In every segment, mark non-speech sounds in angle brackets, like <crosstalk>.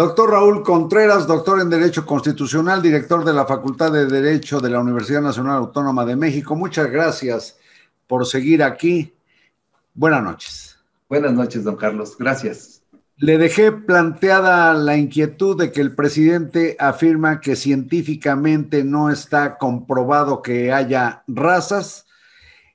Doctor Raúl Contreras, doctor en Derecho Constitucional, director de la Facultad de Derecho de la Universidad Nacional Autónoma de México. Muchas gracias por seguir aquí. Buenas noches. Buenas noches, don Carlos. Gracias. Le dejé planteada la inquietud de que el presidente afirma que científicamente no está comprobado que haya razas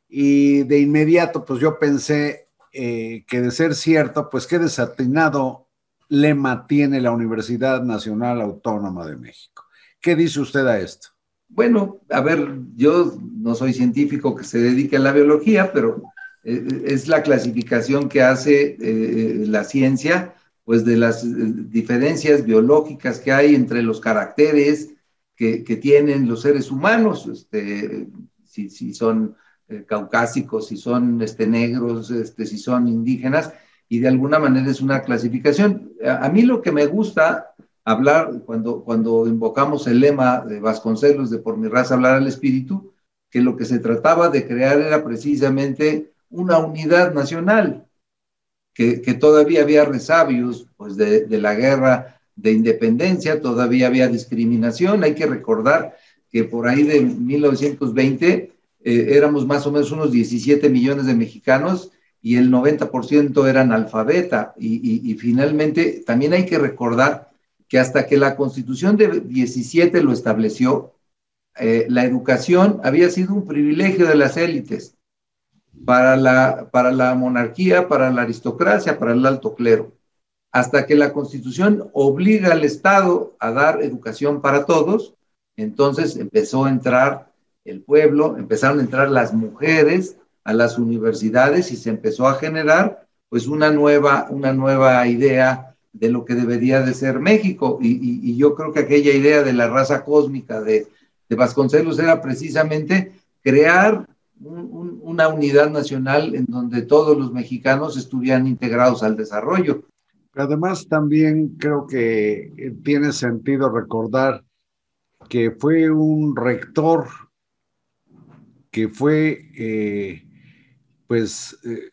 y de inmediato pues yo pensé eh, que de ser cierto pues qué desatinado lema tiene la Universidad Nacional Autónoma de México. ¿Qué dice usted a esto? Bueno, a ver, yo no soy científico que se dedique a la biología, pero eh, es la clasificación que hace eh, la ciencia, pues de las eh, diferencias biológicas que hay entre los caracteres que, tienen los seres humanos, este, si, son caucásicos, si son este, negros, este, si son indígenas, y de alguna manera es una clasificación. A, mí lo que me gusta hablar cuando, cuando invocamos el lema de Vasconcelos de por mi raza hablar al espíritu, que lo que se trataba de crear era precisamente una unidad nacional, que, que todavía había resabios pues de, de, la guerra de independencia, todavía había discriminación. Hay que recordar que por ahí de 1920 eh, éramos más o menos unos 17 millones de mexicanos y el 90% eran alfabeta. Y, finalmente también hay que recordar que hasta que la constitución de 17 lo estableció, eh, la educación había sido un privilegio de las élites para la, para la monarquía, para la aristocracia, para el alto clero. Hasta que la constitución obliga al Estado a dar educación para todos, entonces empezó a entrar el pueblo, empezaron a entrar las mujeres, a las universidades y se empezó a generar pues una nueva, una nueva idea de lo que debería de ser México. Y, yo creo que aquella idea de la raza cósmica de, Vasconcelos era precisamente crear una unidad nacional en donde todos los mexicanos estuvieran integrados al desarrollo. Además, también creo que tiene sentido recordar que fue un rector que fue eh, pues eh,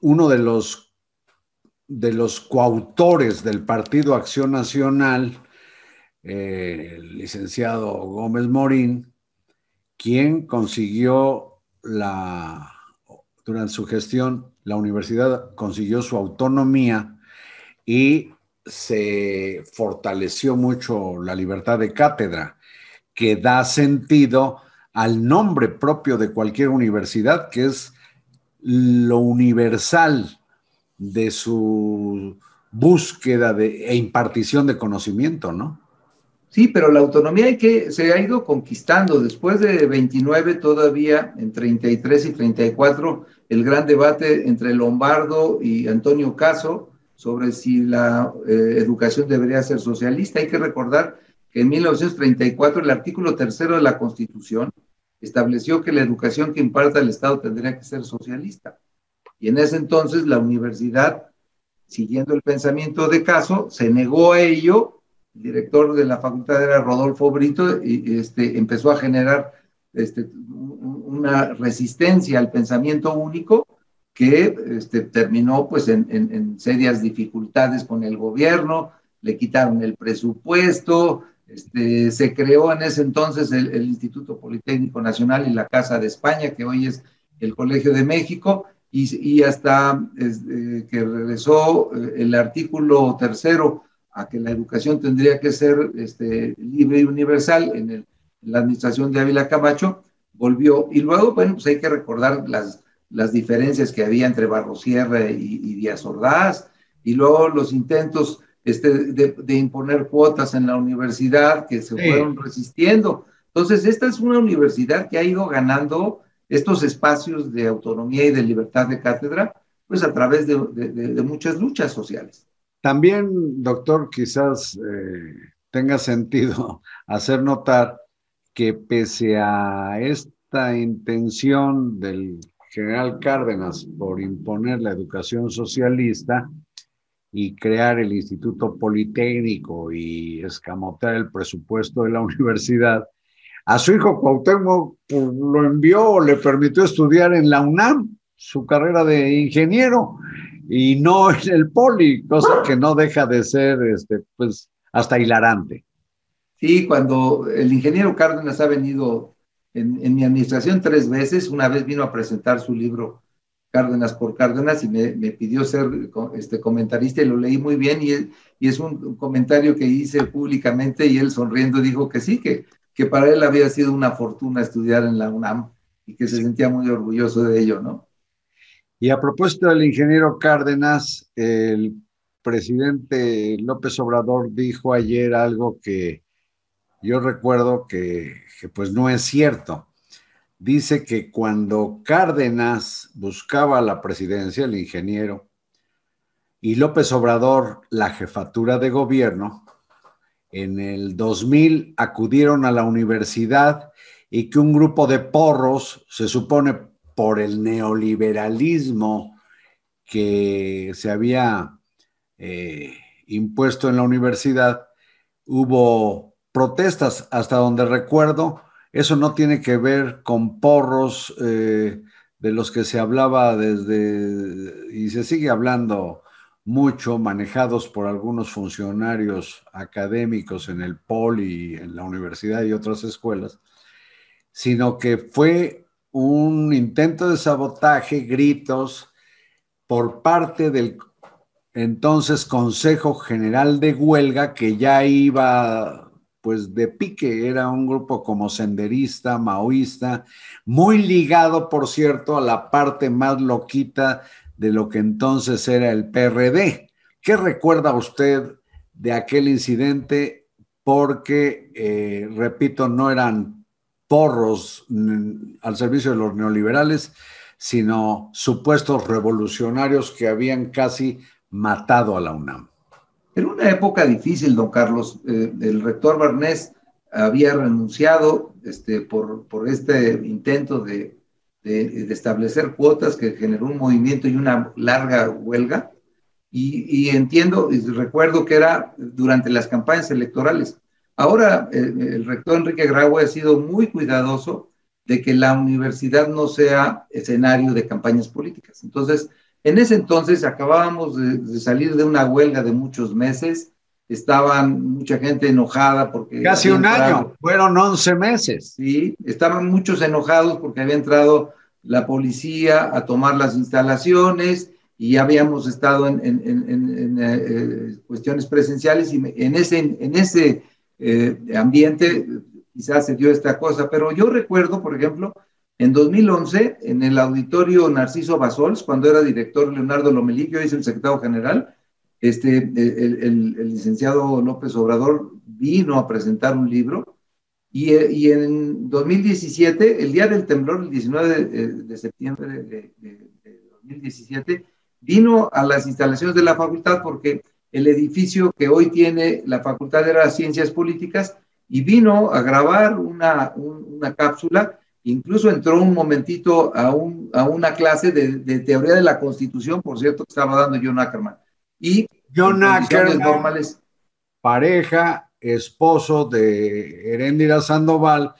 uno de los, de los coautores del Partido Acción Nacional, eh, el licenciado Gómez Morín, quien consiguió la, durante su gestión, la universidad consiguió su autonomía y se fortaleció mucho la libertad de cátedra, que da sentido al nombre propio de cualquier universidad, que es lo universal de su búsqueda de, e impartición de conocimiento, ¿no? Sí, pero la autonomía hay que, se ha ido conquistando. Después de 29, todavía en 33 y 34, el gran debate entre Lombardo y Antonio Caso sobre si la eh, educación debería ser socialista. Hay que recordar que en 1934 el artículo tercero de la Constitución estableció que la educación que imparta el Estado tendría que ser socialista. Y en ese entonces la universidad, siguiendo el pensamiento de Caso, se negó a ello. El director de la facultad era Rodolfo Brito y este, empezó a generar este, una resistencia al pensamiento único que este, terminó pues en, en serias dificultades con el gobierno, le quitaron el presupuesto, este, se creó en ese entonces el, Instituto Politécnico Nacional y la Casa de España, que hoy es el Colegio de México, y, hasta este, que regresó eh, el artículo tercero a que la educación tendría que ser este, libre y universal en, la administración de Ávila Camacho, volvió. Y luego, bueno, pues hay que recordar las, las diferencias que había entre Barrosierra y, y Díaz Ordaz, y luego los intentos este, de, imponer cuotas en la universidad que se fueron resistiendo. Entonces, esta es una universidad que ha ido ganando estos espacios de autonomía y de libertad de cátedra, pues a través de, muchas luchas sociales. También, doctor, quizás eh, tenga sentido <laughs> hacer notar que pese a esta intención del general Cárdenas por imponer la educación socialista, y crear el Instituto Politécnico y escamotear el presupuesto de la <laughs> universidad, a su hijo Cuauhtémoc pues, lo envió, le permitió estudiar en la UNAM su carrera de ingeniero y no <laughs> en el poli, cosa que no deja de ser, este, pues, hasta hilarante. Sí, cuando el ingeniero Cárdenas ha venido en, mi administración tres veces, una vez vino a presentar su libro Cárdenas por Cárdenas y me, pidió ser este, comentarista y lo leí muy bien y, y es un, comentario que hice públicamente y él sonriendo dijo que sí, que, que para él había sido una fortuna estudiar en la UNAM y que se sentía muy orgulloso de ello, ¿no? Y a propósito del ingeniero Cárdenas, el presidente López Obrador dijo ayer algo que yo recuerdo que, pues no es cierto. Dice que cuando Cárdenas buscaba la presidencia, el ingeniero, y López Obrador la jefatura de gobierno, en el 2000 acudieron a la universidad y que un grupo de porros, se supone por el neoliberalismo que se había eh, impuesto en la universidad, hubo protestas, hasta donde recuerdo, eso no tiene que ver con porros eh, de los que se hablaba desde, y se sigue hablando mucho, manejados por algunos funcionarios académicos en el POLI, en la universidad y otras escuelas, sino que fue un intento de sabotaje, gritos por parte del entonces Consejo General de Huelga, que ya iba pues de pique, era un grupo como senderista, maoísta, muy ligado, por cierto, a la parte más loquita de lo que entonces era el PRD. ¿Qué recuerda usted de aquel incidente? Porque, eh, repito, no eran porros al servicio de los neoliberales, sino supuestos revolucionarios que habían casi matado a la UNAM. En una época difícil, don Carlos, eh, el rector Barnés había renunciado este, por, este intento de, establecer cuotas que generó un movimiento y una larga huelga. Y, entiendo y recuerdo que era durante las campañas electorales. Ahora, eh, el rector Enrique Graue ha sido muy cuidadoso de que la universidad no sea escenario de campañas políticas. Entonces, en ese entonces acabábamos de, salir de una huelga de muchos meses, estaban mucha gente enojada porque... Casi un año, fueron 11 meses. Sí, estaban muchos enojados porque había entrado la policía a tomar las instalaciones y habíamos estado en, en, eh, eh, cuestiones presenciales y en ese, en ese eh, ambiente, quizás se dio esta cosa, pero yo recuerdo, por ejemplo, en 2011, en el auditorio Narciso Basols, cuando era director Leonardo Lomelí, yo hice el secretario general, este, el, licenciado López Obrador vino a presentar un libro. Y, y, en 2017, el día del temblor, el 19 de, septiembre de, de 2017, vino a las instalaciones de la facultad porque el edificio que hoy tiene la Facultad de las Ciencias Políticas y vino a grabar una, una cápsula, incluso entró un momentito a, un, a una clase de, teoría de la Constitución, por cierto, que estaba dando John Ackerman. Y John Ackerman, normales, pareja, esposo de Herendira Sandoval,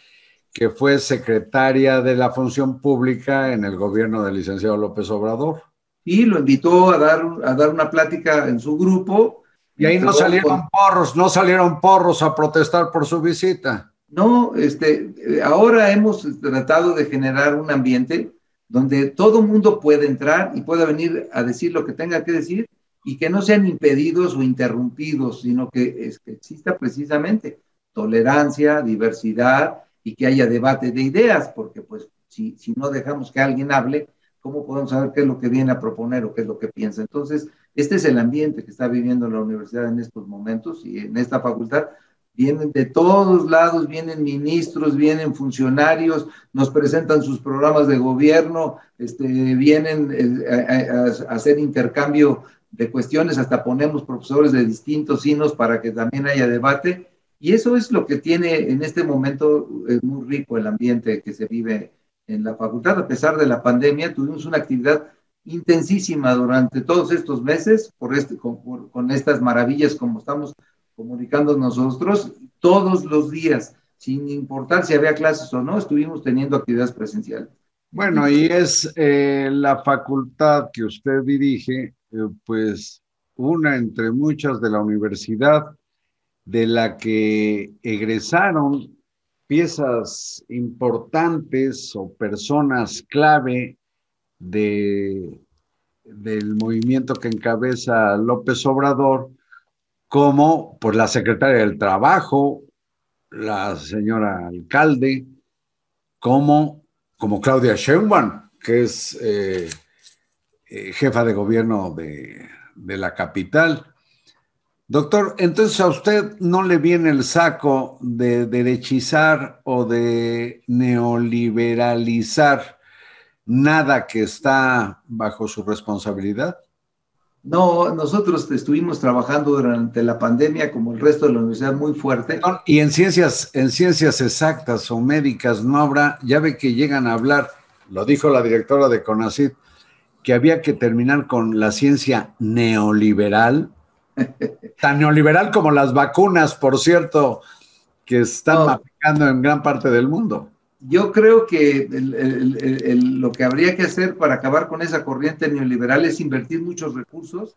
que fue secretaria de la Función Pública en el gobierno del licenciado López Obrador y lo invitó a dar, a dar una plática en su grupo. Y ahí no salieron porros, no salieron porros a protestar por su visita. No, este, ahora hemos tratado de generar un ambiente donde todo mundo puede entrar y pueda venir a decir lo que tenga que decir y que no sean impedidos o interrumpidos, sino que, es, que exista precisamente tolerancia, diversidad y que haya debate de ideas, porque pues si, si no dejamos que alguien hable, ¿cómo podemos saber qué es lo que viene a proponer o qué es lo que piensa? Entonces, este es el ambiente que está viviendo la universidad en estos momentos y en esta facultad. Vienen de todos lados, vienen ministros, vienen funcionarios, nos presentan sus programas de gobierno, este, vienen eh, a, hacer intercambio de cuestiones, hasta ponemos profesores de distintos signos para que también haya debate. Y eso es lo que tiene en este momento, es muy rico el ambiente que se vive en la facultad, a pesar de la pandemia, tuvimos una actividad intensísima durante todos estos meses por este, con, estas maravillas como estamos comunicando nosotros, todos los días, sin importar si había clases o no, estuvimos teniendo actividades presenciales. Bueno, y es eh, la facultad que usted dirige, eh, pues una entre muchas de la universidad de la que egresaron piezas importantes o personas clave de, del movimiento que encabeza López Obrador, como pues, la secretaria del Trabajo, la señora alcalde, como como Claudia Sheinbaum, que es eh, eh, jefa de gobierno de, de la capital. Doctor, entonces a usted no le viene el saco de derechizar o de neoliberalizar nada que está bajo su responsabilidad? No, nosotros estuvimos trabajando durante la pandemia como el resto de la universidad muy fuerte. Y en ciencias, en ciencias exactas o médicas no habrá, ya ve que llegan a hablar, lo dijo la directora de CONACYT, que había que terminar con la ciencia neoliberal, <laughs> tan neoliberal como las vacunas, por cierto, que están aplicando en gran parte del mundo yo creo que lo que habría que hacer para acabar con esa corriente neoliberal es invertir muchos recursos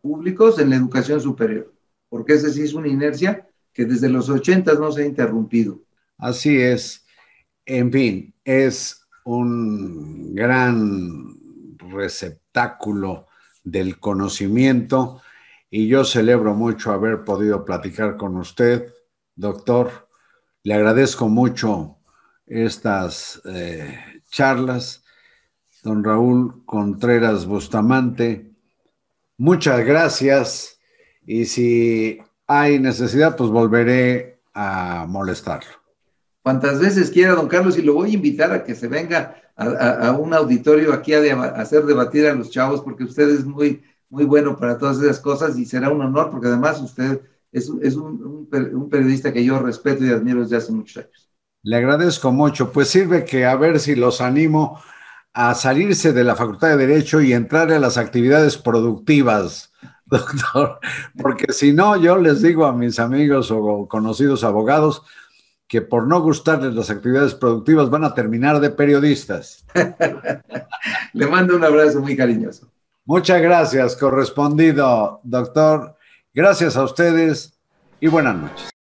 públicos en la educación superior, porque esa sí es una inercia que desde los 80 no se ha interrumpido. Así es. En fin, es un gran receptáculo del conocimiento y yo celebro mucho haber podido platicar con usted, doctor. Le agradezco mucho estas eh, charlas. Don Raúl Contreras Bustamante, muchas gracias y si hay necesidad, pues volveré a molestarlo. Cuantas veces quiera, don Carlos, y lo voy a invitar a que se venga a, un auditorio aquí a, hacer debatir a los chavos, porque usted es muy, muy bueno para todas esas cosas y será un honor, porque además usted es, un periodista que yo respeto y admiro desde hace muchos años. Le agradezco mucho. Pues sirve que a ver si los animo a salirse de la Facultad de Derecho y entrar a las actividades productivas, <laughs> doctor. Porque si no, yo les digo a mis amigos o conocidos abogados que por no gustarles las actividades productivas van a terminar de periodistas. <laughs> Le mando un abrazo muy cariñoso. Muchas gracias, correspondido, doctor. Gracias a ustedes y buenas noches.